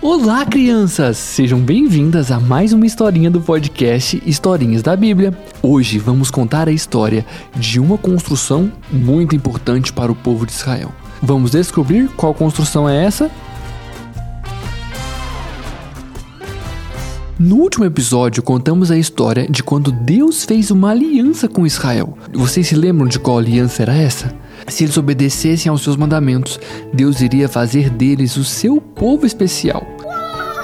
Olá, crianças! Sejam bem-vindas a mais uma historinha do podcast Historinhas da Bíblia. Hoje vamos contar a história de uma construção muito importante para o povo de Israel. Vamos descobrir qual construção é essa? No último episódio, contamos a história de quando Deus fez uma aliança com Israel. Vocês se lembram de qual aliança era essa? Se eles obedecessem aos seus mandamentos, Deus iria fazer deles o seu povo especial.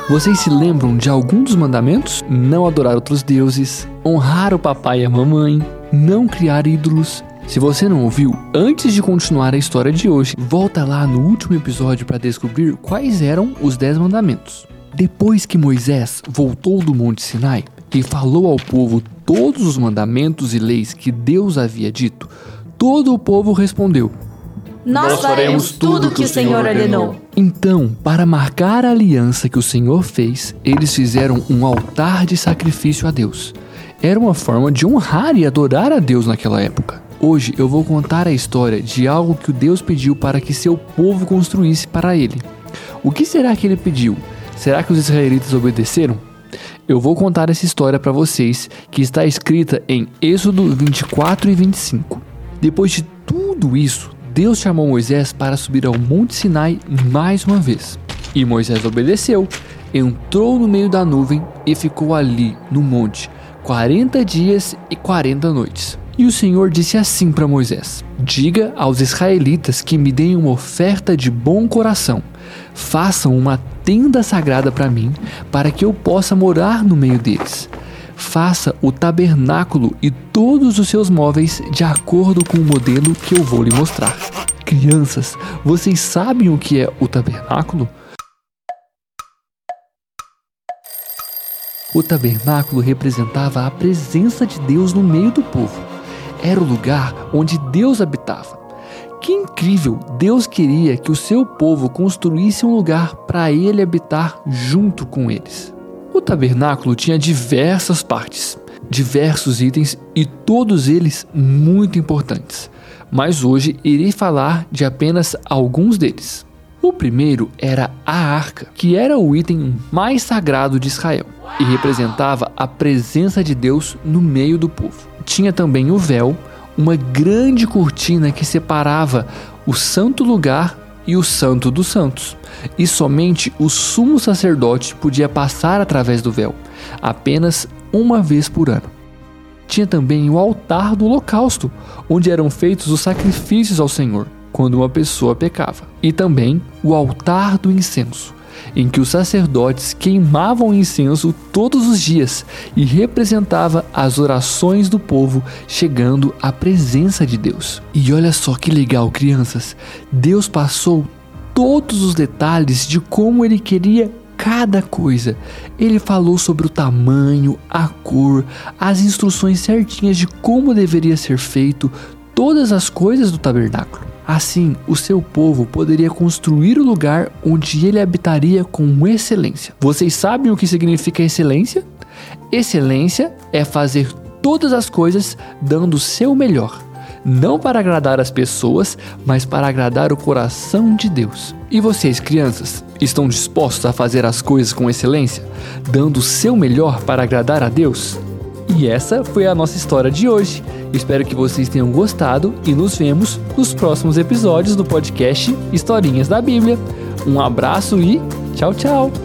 Vocês se lembram de algum dos mandamentos? Não adorar outros deuses, honrar o papai e a mamãe, não criar ídolos. Se você não ouviu, antes de continuar a história de hoje, volta lá no último episódio para descobrir quais eram os dez mandamentos. Depois que Moisés voltou do Monte Sinai e falou ao povo todos os mandamentos e leis que Deus havia dito, todo o povo respondeu: Nós faremos tudo o que o Senhor ordenou. Então, para marcar a aliança que o Senhor fez, eles fizeram um altar de sacrifício a Deus. Era uma forma de honrar e adorar a Deus naquela época. Hoje eu vou contar a história de algo que o Deus pediu para que seu povo construísse para ele. O que será que ele pediu? Será que os israelitas obedeceram? Eu vou contar essa história para vocês, que está escrita em Êxodo 24 e 25. Depois de tudo isso, Deus chamou Moisés para subir ao Monte Sinai mais uma vez. E Moisés obedeceu, entrou no meio da nuvem e ficou ali no monte 40 dias e 40 noites. E o Senhor disse assim para Moisés: Diga aos israelitas que me deem uma oferta de bom coração. Façam uma tenda sagrada para mim, para que eu possa morar no meio deles faça o tabernáculo e todos os seus móveis de acordo com o modelo que eu vou lhe mostrar. Crianças, vocês sabem o que é o tabernáculo? O tabernáculo representava a presença de Deus no meio do povo. Era o lugar onde Deus habitava. Que incrível! Deus queria que o seu povo construísse um lugar para ele habitar junto com eles. O tabernáculo tinha diversas partes, diversos itens e todos eles muito importantes. Mas hoje irei falar de apenas alguns deles. O primeiro era a arca, que era o item mais sagrado de Israel e representava a presença de Deus no meio do povo. Tinha também o véu, uma grande cortina que separava o santo lugar e o Santo dos Santos, e somente o sumo sacerdote podia passar através do véu, apenas uma vez por ano. Tinha também o altar do holocausto, onde eram feitos os sacrifícios ao Senhor quando uma pessoa pecava, e também o altar do incenso, em que os sacerdotes queimavam incenso todos os dias e representava as orações do povo chegando à presença de Deus. E olha só que legal, crianças! Deus passou todos os detalhes de como ele queria cada coisa. Ele falou sobre o tamanho, a cor, as instruções certinhas de como deveria ser feito todas as coisas do tabernáculo. Assim, o seu povo poderia construir o lugar onde ele habitaria com excelência. Vocês sabem o que significa excelência? Excelência é fazer todas as coisas dando o seu melhor, não para agradar as pessoas, mas para agradar o coração de Deus. E vocês, crianças, estão dispostos a fazer as coisas com excelência, dando o seu melhor para agradar a Deus? E essa foi a nossa história de hoje. Espero que vocês tenham gostado e nos vemos nos próximos episódios do podcast Historinhas da Bíblia. Um abraço e tchau, tchau!